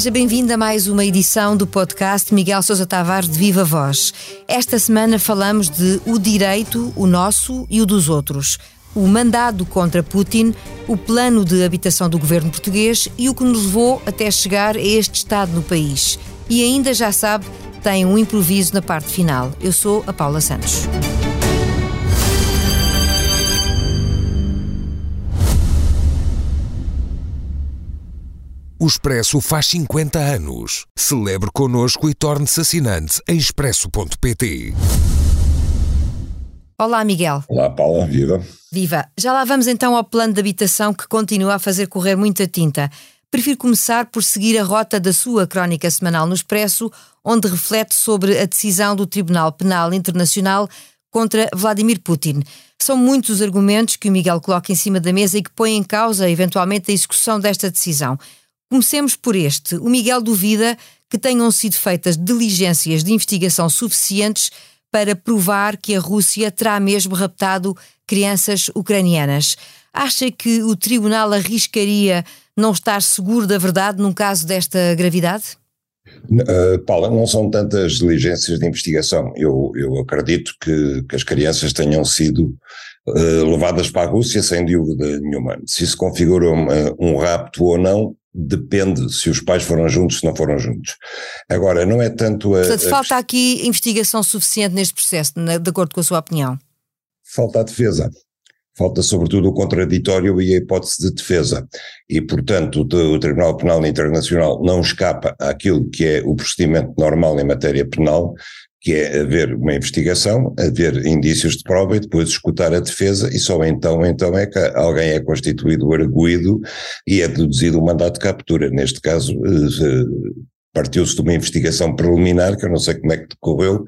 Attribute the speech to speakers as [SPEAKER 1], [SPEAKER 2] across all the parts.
[SPEAKER 1] Seja bem-vindo a mais uma edição do podcast Miguel Sousa Tavares de Viva Voz. Esta semana falamos de o direito, o nosso e o dos outros, o mandado contra Putin, o plano de habitação do governo português e o que nos levou até chegar a este estado no país. E ainda já sabe, tem um improviso na parte final. Eu sou a Paula Santos.
[SPEAKER 2] O Expresso faz 50 anos. Celebre connosco e torne-se assinante em expresso.pt.
[SPEAKER 1] Olá, Miguel.
[SPEAKER 3] Olá, Paula. Viva.
[SPEAKER 1] Viva. Já lá vamos então ao plano de habitação que continua a fazer correr muita tinta. Prefiro começar por seguir a rota da sua crónica semanal no Expresso, onde reflete sobre a decisão do Tribunal Penal Internacional contra Vladimir Putin. São muitos os argumentos que o Miguel coloca em cima da mesa e que põem em causa, eventualmente, a execução desta decisão. Comecemos por este. O Miguel duvida que tenham sido feitas diligências de investigação suficientes para provar que a Rússia terá mesmo raptado crianças ucranianas. Acha que o tribunal arriscaria não estar seguro da verdade num caso desta gravidade?
[SPEAKER 3] Uh, Paula, não são tantas diligências de investigação. Eu, eu acredito que, que as crianças tenham sido uh, levadas para a Rússia sem dúvida nenhuma. Se isso configura um rapto ou não, depende se os pais foram juntos, se não foram juntos. Agora, não é tanto a.
[SPEAKER 1] Portanto, falta aqui investigação suficiente neste processo, de acordo com a sua opinião?
[SPEAKER 3] Falta a defesa. Falta, sobretudo, o contraditório e a hipótese de defesa. E, portanto, o, Tribunal Penal Internacional não escapa àquilo que é o procedimento normal em matéria penal, que é haver uma investigação, haver indícios de prova e depois escutar a defesa e só então, então é que alguém é constituído arguído e é deduzido o mandato de captura. Neste caso, eh, partiu-se de uma investigação preliminar, que eu não sei como é que decorreu,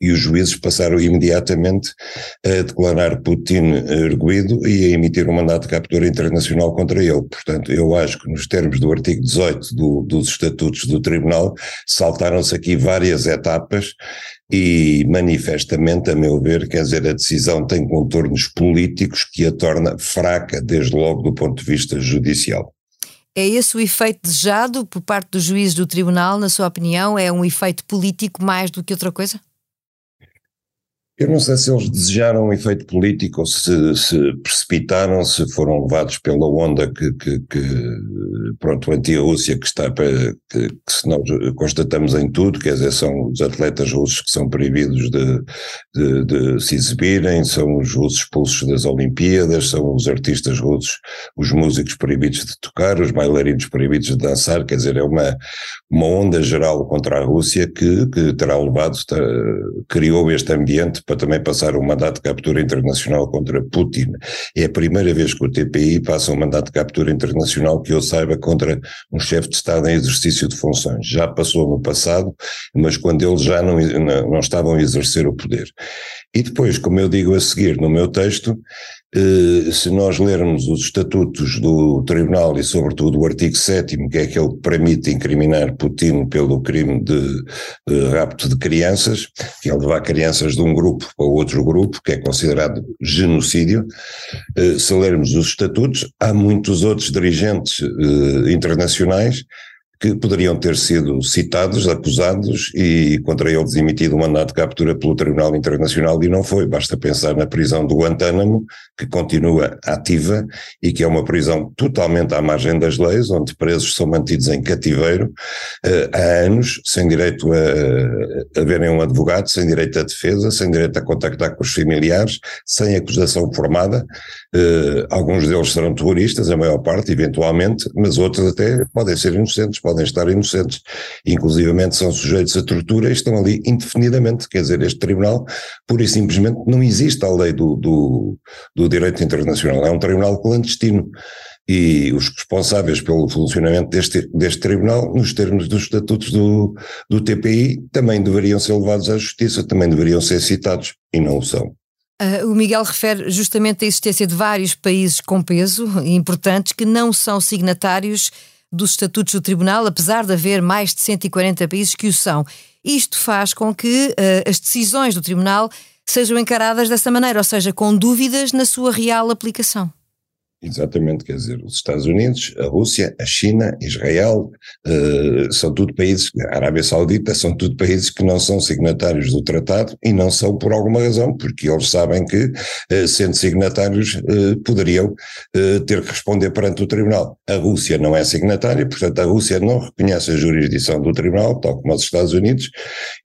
[SPEAKER 3] e os juízes passaram imediatamente a declarar Putin erguido e a emitir um mandato de captura internacional contra ele. Portanto, eu acho que nos termos do artigo 18 do, dos estatutos do tribunal, saltaram-se aqui várias etapas e manifestamente, a meu ver, quer dizer, a decisão tem contornos políticos que a torna fraca, desde logo do ponto de vista judicial.
[SPEAKER 1] É esse o efeito desejado por parte dos juízes do tribunal, na sua opinião? É um efeito político mais do que outra coisa?
[SPEAKER 3] Eu não sei se eles desejaram um efeito político ou se, se precipitaram, se foram levados pela onda que, que, que pronto, anti-Rússia que está para, que, que, se nós constatamos em tudo, quer dizer, são os atletas russos que são proibidos de, de, de se exibirem, são os russos expulsos das Olimpíadas, são os artistas russos, os músicos proibidos de tocar, os bailarinos proibidos de dançar, quer dizer, é uma, uma onda geral contra a Rússia que, que terá levado, criou este ambiente para também passar um mandato de captura internacional contra Putin. É a primeira vez que o TPI passa um mandato de captura internacional que eu saiba contra um chefe de Estado em exercício de funções. Já passou no passado, mas quando eles já não, não estavam a exercer o poder. E depois, como eu digo a seguir no meu texto, se nós lermos os estatutos do Tribunal e, sobretudo, o artigo 7, que é aquele que permite incriminar Putin pelo crime de, de rapto de crianças, que é levar crianças de um grupo para outro grupo, que é considerado genocídio, eh, se lermos os estatutos, há muitos outros dirigentes eh, internacionais que poderiam ter sido citados, acusados e contra eles emitido um mandato de captura pelo Tribunal Internacional e não foi. Basta pensar na prisão do Guantánamo, que continua ativa e que é uma prisão totalmente à margem das leis, onde presos são mantidos em cativeiro uh, há anos, sem direito a, a verem um advogado, sem direito à defesa, sem direito a contactar com os familiares, sem acusação formada. Uh, alguns deles serão terroristas, a maior parte, eventualmente, mas outros até podem ser inocentes, podem estar inocentes, inclusivamente são sujeitos a tortura e estão ali indefinidamente. Quer dizer, este tribunal, pura e simplesmente, não existe a lei do, do, do direito internacional, é um tribunal clandestino. E os responsáveis pelo funcionamento deste, deste tribunal, nos termos dos estatutos do, do TPI, também deveriam ser levados à justiça, também deveriam ser citados, e não o são.
[SPEAKER 1] Uh, o Miguel refere justamente a existência de vários países com peso importantes que não são signatários dos estatutos do Tribunal, apesar de haver mais de 140 países que o são. Isto faz com que uh, as decisões do Tribunal sejam encaradas dessa maneira, ou seja, com dúvidas na sua real aplicação.
[SPEAKER 3] Exatamente, quer dizer, os Estados Unidos, a Rússia, a China, Israel, uh, são tudo países, a Arábia Saudita, são tudo países que não são signatários do tratado e não são por alguma razão, porque eles sabem que, uh, sendo signatários, uh, poderiam ter que responder perante o Tribunal. A Rússia não é signatária, portanto, a Rússia não reconhece a jurisdição do Tribunal, tal como os Estados Unidos,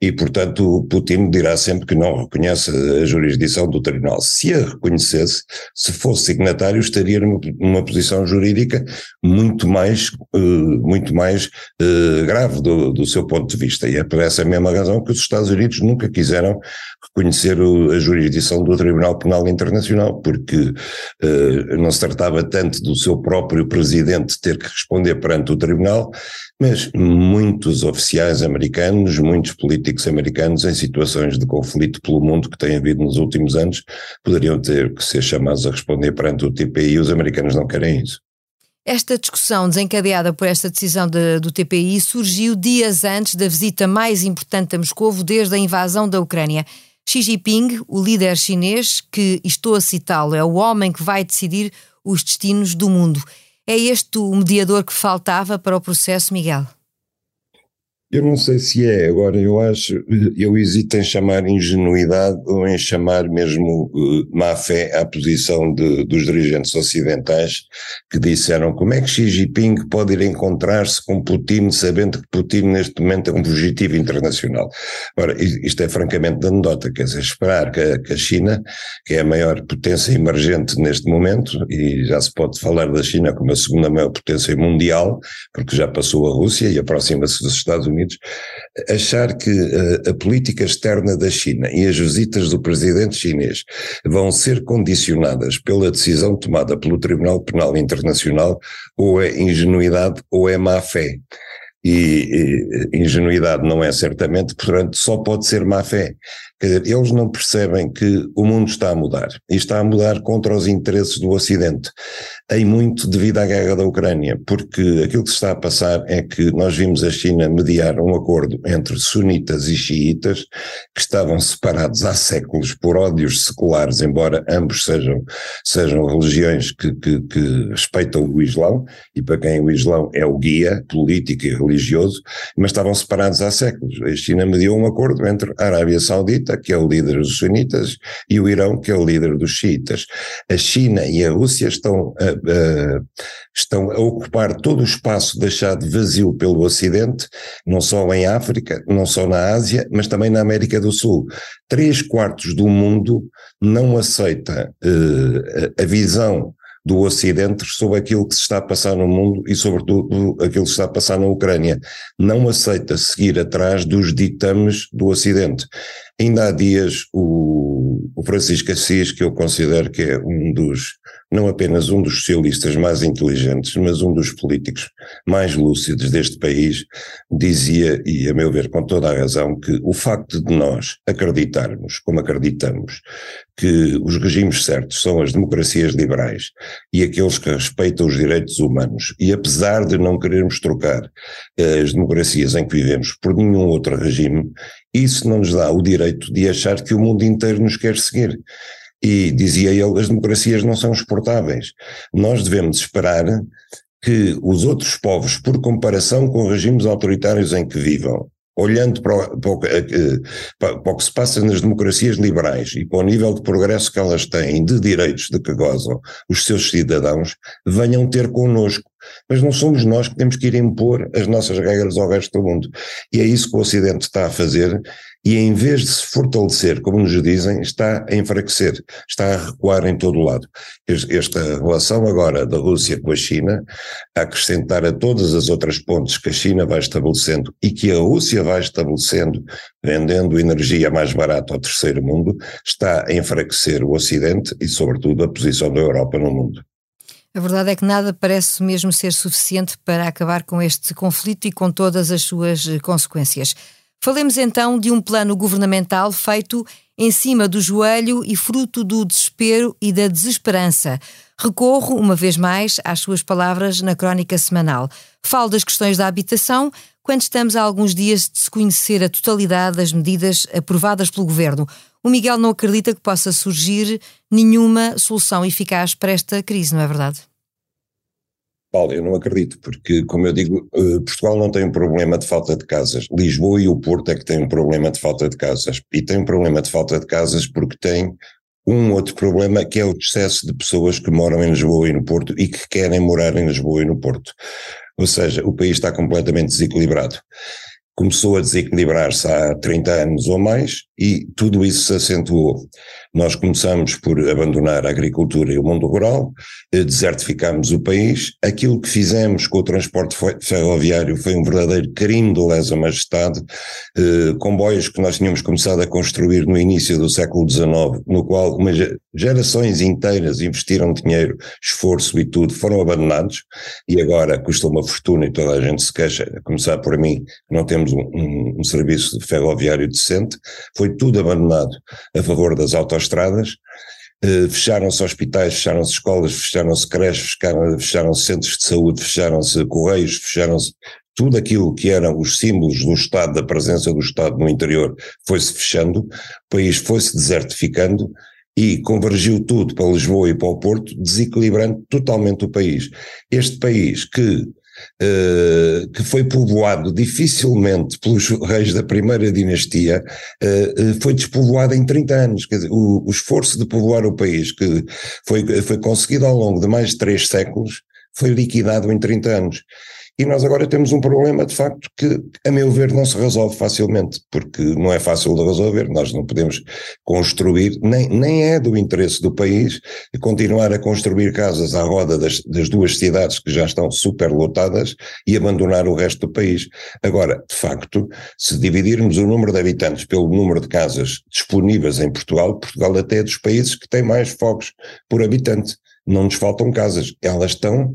[SPEAKER 3] e, portanto, Putin dirá sempre que não reconhece a jurisdição do Tribunal. Se a reconhecesse, se fosse signatário, estaria numa posição jurídica muito mais, uh, muito mais uh, grave do, do, seu ponto de vista. E é por essa mesma razão que os Estados Unidos nunca quiseram reconhecer a jurisdição do Tribunal Penal Internacional, porque uh, não se tratava tanto do seu próprio presidente ter que responder perante o Tribunal, mas muitos oficiais americanos, muitos políticos americanos em situações de conflito pelo mundo que tem havido nos últimos anos, poderiam ter que ser chamados a responder perante o TPI e os americanos não querem isso.
[SPEAKER 1] Esta discussão desencadeada por esta decisão de, do TPI surgiu dias antes da visita mais importante a Moscou desde a invasão da Ucrânia. Xi Jinping, o líder chinês, que estou a citá-lo, é o homem que vai decidir os destinos do mundo. É este o mediador que faltava para o processo, Miguel?
[SPEAKER 3] Eu não sei se é, agora eu acho, eu hesito em chamar ingenuidade ou em chamar mesmo uh, má fé à posição de, dos dirigentes ocidentais que disseram como é que Xi Jinping pode ir encontrar-se com Putin sabendo que Putin neste momento é um fugitivo internacional. Ora, isto é francamente anedota, quer dizer, esperar que a, que a China, que é a maior potência emergente neste momento, e já se pode falar da China como a segunda maior potência mundial, porque já passou a Rússia e aproxima-se dos Estados Unidos, Unidos, achar que a, a política externa da China e as visitas do presidente chinês vão ser condicionadas pela decisão tomada pelo Tribunal Penal Internacional ou é ingenuidade ou é má fé. E, e ingenuidade não é certamente, portanto, só pode ser má fé. Quer dizer, eles não percebem que o mundo está a mudar e está a mudar contra os interesses do Ocidente em muito devido à guerra da Ucrânia, porque aquilo que se está a passar é que nós vimos a China mediar um acordo entre sunitas e xiitas que estavam separados há séculos por ódios seculares, embora ambos sejam, sejam religiões que, que, que respeitam o Islão, e para quem o Islão é o guia político e religioso, mas estavam separados há séculos. A China mediou um acordo entre a Arábia Saudita, que é o líder dos sunitas, e o Irão, que é o líder dos xiitas. A China e a Rússia estão a uh, estão a ocupar todo o espaço deixado vazio pelo Ocidente, não só em África, não só na Ásia, mas também na América do Sul. Três quartos do mundo não aceita uh, a visão do Ocidente sobre aquilo que se está a passar no mundo e, sobretudo, aquilo que se está a passar na Ucrânia. Não aceita seguir atrás dos ditames do Ocidente. Ainda há dias, o, o Francisco Assis, que eu considero que é um dos não apenas um dos socialistas mais inteligentes, mas um dos políticos mais lúcidos deste país, dizia, e a meu ver com toda a razão, que o facto de nós acreditarmos, como acreditamos, que os regimes certos são as democracias liberais e aqueles que respeitam os direitos humanos, e apesar de não querermos trocar eh, as democracias em que vivemos por nenhum outro regime, isso não nos dá o direito de achar que o mundo inteiro nos quer seguir. E dizia ele, as democracias não são exportáveis. Nós devemos esperar que os outros povos, por comparação com regimes autoritários em que vivam, olhando para o, para, o, eh, para o, que se passa nas democracias liberais e para o nível de progresso que elas têm, de direitos de que gozam os seus cidadãos, venham ter connosco. Mas não somos nós que temos que ir impor as nossas regras ao resto do mundo. E é isso que o Ocidente está a fazer e em vez de se fortalecer, como nos dizem, está a enfraquecer, está a recuar em todo o lado. Esta relação agora da Rússia com a China, a acrescentar a todas as outras pontes que a China vai estabelecendo e que a Rússia vai estabelecendo, vendendo energia mais barata ao terceiro mundo, está a enfraquecer o Ocidente e, sobretudo, a posição da Europa no mundo.
[SPEAKER 1] A verdade é que nada parece mesmo ser suficiente para acabar com este conflito e com todas as suas consequências. Falemos então de um plano governamental feito em cima do joelho e fruto do desespero e da desesperança. Recorro, uma vez mais, às suas palavras na crónica semanal. Falo das questões da habitação quando estamos a alguns dias de se conhecer a totalidade das medidas aprovadas pelo governo. O Miguel não acredita que possa surgir nenhuma solução eficaz para esta crise, não é verdade?
[SPEAKER 3] Paulo, eu não acredito, porque, como eu digo, eh, Portugal não tem um problema de falta de casas. Lisboa e o Porto é que têm um problema de falta de casas. E tem um problema de falta de casas porque tem um outro problema que é o excesso de pessoas que moram em Lisboa e no Porto e que querem morar em Lisboa e no Porto. Ou seja, o país está completamente desequilibrado começou a desequilibrar-se há 30 anos ou mais e tudo isso se acentuou. Nós começamos por abandonar a agricultura e o mundo rural, eh, desertificámos o país. Aquilo que fizemos com o transporte ferroviário foi um verdadeiro crime de lesa majestade. Eh, comboios que nós tínhamos começado a construir no início do século XIX, no qual uma, gerações inteiras investiram dinheiro, esforço e tudo, foram abandonados e agora custa uma fortuna e toda a gente se queixa, a começar por mim, não temos um, um, um serviço ferroviário decente. Foi tudo abandonado a favor das autoestradas estradas, uh, fecharam-se hospitais, fecharam-se escolas, fecharam-se creches, fecharam-se centros de saúde, fecharam-se correios, fecharam-se tudo aquilo que eram os símbolos do Estado, da presença do Estado no interior, foi-se fechando, o país foi-se desertificando e convergiu tudo para Lisboa e para o Porto, desequilibrando totalmente o país. Este país que Uh, que foi povoado dificilmente pelos reis da primeira dinastia, uh, foi despovoado em 30 anos. Quer dizer, o, o, esforço de povoar o país, que foi, foi conseguido ao longo de mais de três séculos, foi liquidado em 30 anos. E nós agora temos um problema, de facto, que, a meu ver, não se resolve facilmente, porque não é fácil de resolver. Nós não podemos construir, nem, nem é do interesse do país, continuar a construir casas à roda das, das duas cidades que já estão superlotadas e abandonar o resto do país. Agora, de facto, se dividirmos o número de habitantes pelo número de casas disponíveis em Portugal, Portugal até é dos países que tem mais fogos por habitante. Não nos faltam casas, elas estão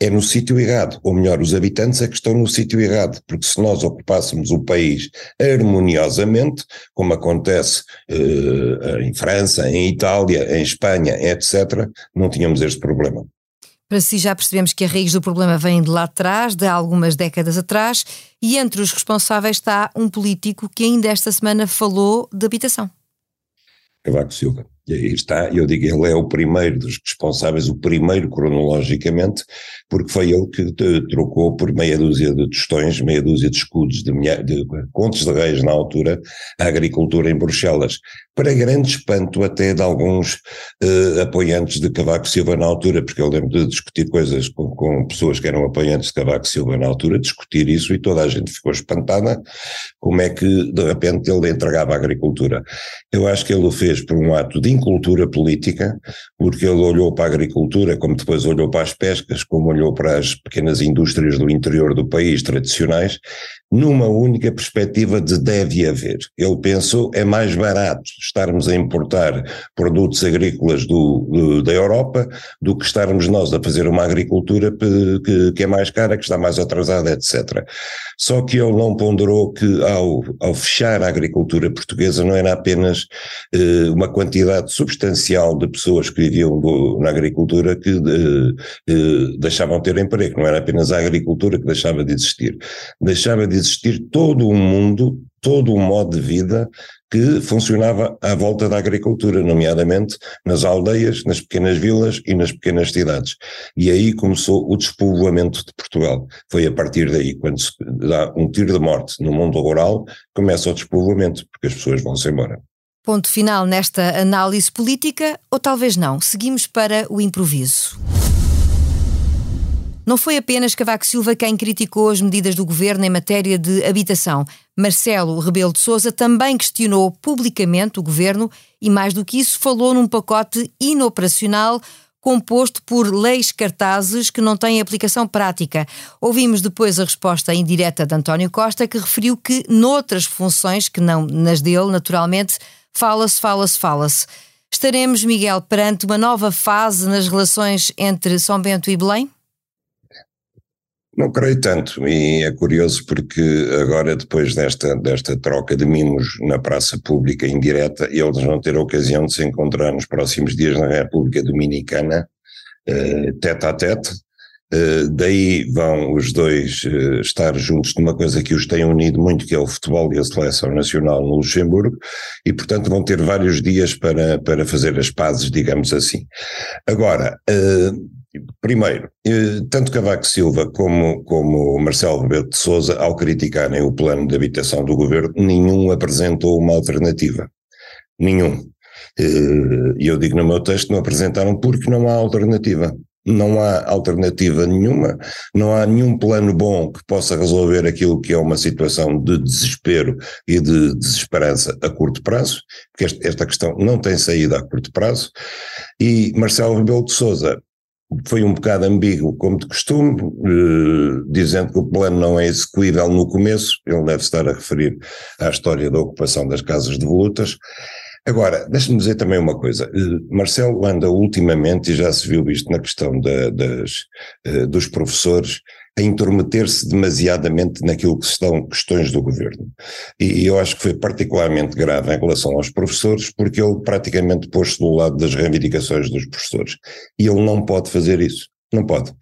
[SPEAKER 3] é no sítio errado, ou melhor, os habitantes é que estão no sítio errado, porque se nós ocupássemos o país harmoniosamente, como acontece uh, em França, em Itália, em Espanha, etc., não tínhamos este problema.
[SPEAKER 1] Para si já percebemos que a raiz do problema vem de lá atrás, de algumas décadas atrás, e entre os responsáveis está um político que ainda esta semana falou de habitação.
[SPEAKER 3] Cavaco Silva. E aí está, eu digo, ele é o primeiro dos responsáveis, o primeiro cronologicamente, porque foi ele que trocou por meia dúzia de tostões, meia dúzia de escudos de, de contos de reis na altura, a agricultura em Bruxelas para grande espanto até de alguns uh, apoiantes de Cavaco Silva na altura, porque eu lembro de discutir coisas com, com, pessoas que eram apoiantes de Cavaco Silva na altura, discutir isso e toda a gente ficou espantada como é que de repente ele entregava a agricultura. Eu acho que ele o fez por um ato de incultura política, porque ele olhou para a agricultura, como depois olhou para as pescas, como olhou para as pequenas indústrias do interior do país tradicionais, numa única perspectiva de deve haver. Ele pensou é mais barato estarmos a importar produtos agrícolas do, do, da Europa do que estarmos nós a fazer uma agricultura que, que, é mais cara, que está mais atrasada, etc. Só que ele não ponderou que ao, ao fechar a agricultura portuguesa não era apenas eh, uma quantidade substancial de pessoas que viviam do, na agricultura que eh, eh, deixavam de ter emprego, não era apenas a agricultura que deixava de existir. Deixava de existir todo um mundo, todo um modo de vida que funcionava à volta da agricultura, nomeadamente nas aldeias, nas pequenas vilas e nas pequenas cidades. E aí começou o despovoamento de Portugal. Foi a partir daí, quando se dá um tiro de morte no mundo rural, começa o despovoamento, porque as pessoas vão-se embora.
[SPEAKER 1] Ponto final nesta análise política, ou talvez não. Seguimos para o improviso. Não foi apenas Cavaco Silva quem criticou as medidas do governo em matéria de habitação. Marcelo Rebelo de Sousa também questionou publicamente o governo e, mais do que isso, falou num pacote inoperacional composto por leis cartazes que não têm aplicação prática. Ouvimos depois a resposta indireta de António Costa, que referiu que, noutras funções, que não nas dele, naturalmente, fala-se, fala-se, fala-se. Estaremos, Miguel, perante uma nova fase nas relações entre São Bento e Belém?
[SPEAKER 3] Não creio tanto, e é curioso porque agora, depois desta, desta troca de mimos na praça pública indireta, eles vão ter a ocasião de se encontrar nos próximos dias na República Dominicana, uh, tete a tete, Uh, daí vão os dois uh, estar juntos numa coisa que os tem unido muito, que é o futebol e a seleção nacional no Luxemburgo, e portanto vão ter vários dias para, para fazer as pazes, digamos assim. Agora, uh, primeiro, tanto Cavaco Silva como, como Marcelo Rebelo de Sousa, ao criticarem o plano de habitação do governo, nenhum apresentou uma alternativa. Nenhum. E eu digo no meu texto, não apresentaram porque não há alternativa não há alternativa nenhuma, não há nenhum plano bom que possa resolver aquilo que é uma situação de desespero e de desesperança a curto prazo, porque esta questão não tem saída a curto prazo, e Marcelo Rebelo de Sousa foi um bocado ambíguo, como de costume, eh, dizendo que o plano não é execuível no começo, ele deve estar a referir à história da ocupação das casas de volutas, Agora, deixe-me dizer também uma coisa. Eh, Marcelo anda ultimamente, e já se viu isto na questão da, das, eh, dos professores, a intrometer-se demasiadamente naquilo que são questões do governo. E eu acho que foi particularmente grave em relação aos professores, porque ele praticamente pôs-se do lado das reivindicações dos professores. E ele não pode fazer isso. Não pode.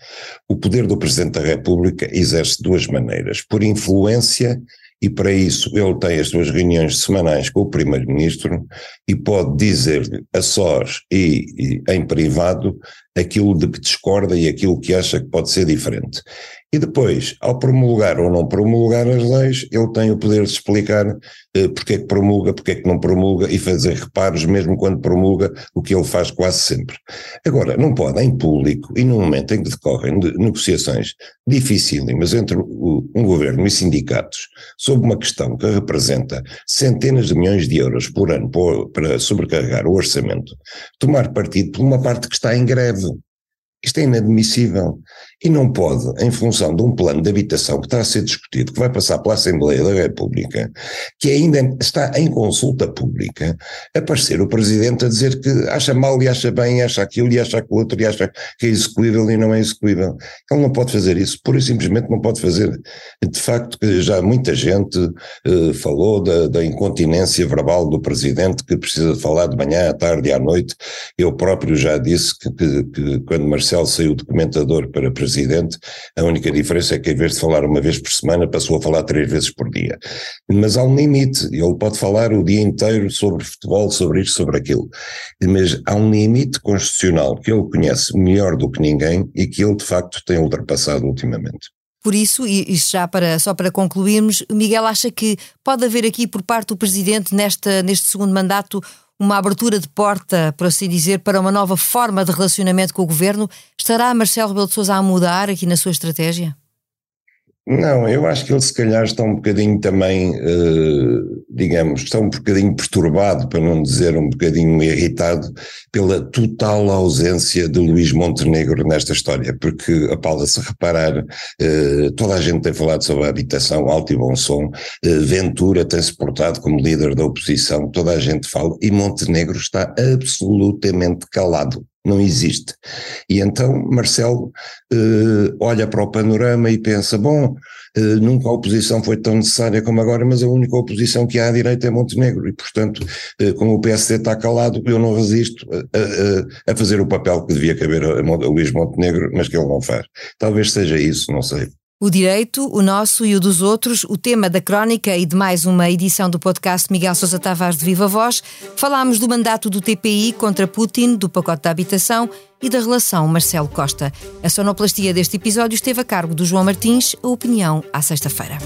[SPEAKER 3] O poder do Presidente da República exerce duas maneiras: por influência e para isso ele tem as suas reuniões semanais com o Primeiro-Ministro e pode dizer-lhe a sós e, e, em privado aquilo de que discorda e aquilo que acha que pode ser diferente. E depois, ao promulgar ou não promulgar as leis, ele tem o poder de explicar eh, porque é que promulga, porque é que não promulga e fazer reparos, mesmo quando promulga, o que ele faz quase sempre. Agora, não pode, em público e no momento em que decorrem de negociações dificílimas entre o, um governo e sindicatos sobre uma questão que representa centenas de milhões de euros por ano por, para sobrecarregar o orçamento, tomar partido por uma parte que está em greve. Isto é inadmissível. E não pode, em função de um plano de habitação que está a ser discutido, que vai passar pela Assembleia da República, que ainda está em consulta pública, aparecer o Presidente a dizer que acha mal e acha bem, acha aquilo e acha aquilo outro e acha que é execuível e não é execuível. Ele não pode fazer isso, pura e simplesmente não pode fazer. De facto, que já muita gente uh, falou da, da incontinência verbal do Presidente, que precisa de falar de manhã, à tarde e à noite. Eu próprio já disse que, que, que quando Marcelo saiu de comentador para Presidente, a única diferença é que em vez de falar uma vez por semana passou a falar três vezes por dia. Mas há um limite, ele pode falar o dia inteiro sobre futebol, sobre isto, sobre aquilo, mas há um limite constitucional que ele conhece melhor do que ninguém e que ele de facto tem ultrapassado ultimamente.
[SPEAKER 1] Por isso, e já para, só para concluirmos, Miguel acha que pode haver aqui por parte do Presidente nesta, neste segundo mandato uma abertura de porta, por assim dizer, para uma nova forma de relacionamento com o governo. Estará Marcelo Rebelo de Sousa a mudar aqui na sua estratégia?
[SPEAKER 3] Não, eu acho que ele se calhar está um bocadinho também, eh, digamos, está um bocadinho perturbado, para não dizer um bocadinho irritado, pela total ausência de Luís Montenegro nesta história, porque, a Paula, se reparar, eh, toda a gente tem falado sobre a habitação, alto e bom som, eh, Ventura tem-se portado como líder da oposição, toda a gente fala, e Montenegro está absolutamente calado não existe. E então Marcelo uh, olha para o panorama e pensa: bom, uh, nunca a oposição foi tão necessária como agora, mas a única oposição que há à direita é Montenegro, e portanto, uh, como o PSD está calado, eu não resisto a, a, a fazer o papel que devia caber a, a Luís Montenegro, mas que ele não faz. Talvez seja isso, não sei.
[SPEAKER 1] O direito, o nosso e o dos outros, o tema da crónica e de mais uma edição do podcast Miguel Sousa Tavares de Viva Voz, falámos do mandato do TPI contra Putin, do pacote da habitação e da relação Marcelo Costa. A sonoplastia deste episódio esteve a cargo do João Martins, a opinião à sexta-feira.